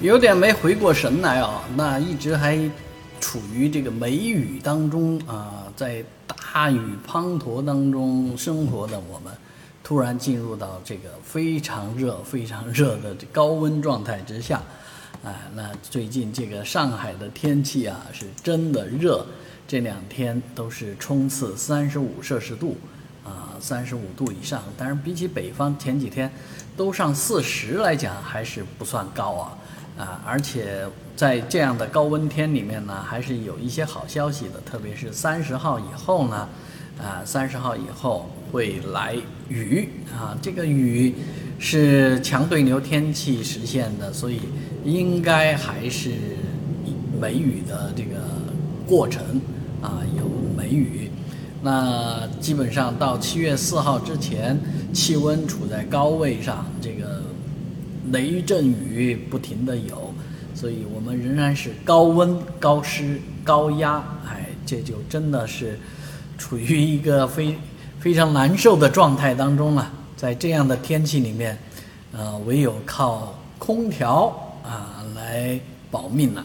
有点没回过神来啊，那一直还处于这个梅雨当中啊，在大雨滂沱当中生活的我们，突然进入到这个非常热、非常热的高温状态之下，哎，那最近这个上海的天气啊，是真的热，这两天都是冲刺三十五摄氏度。啊，三十五度以上，当然比起北方前几天都上四十来讲，还是不算高啊。啊，而且在这样的高温天里面呢，还是有一些好消息的，特别是三十号以后呢，啊，三十号以后会来雨啊，这个雨是强对流天气实现的，所以应该还是梅雨的这个过程啊，有梅雨。那基本上到七月四号之前，气温处在高位上，这个雷阵雨不停的有，所以我们仍然是高温、高湿、高压，哎，这就真的是处于一个非非常难受的状态当中了。在这样的天气里面，呃，唯有靠空调啊来保命了。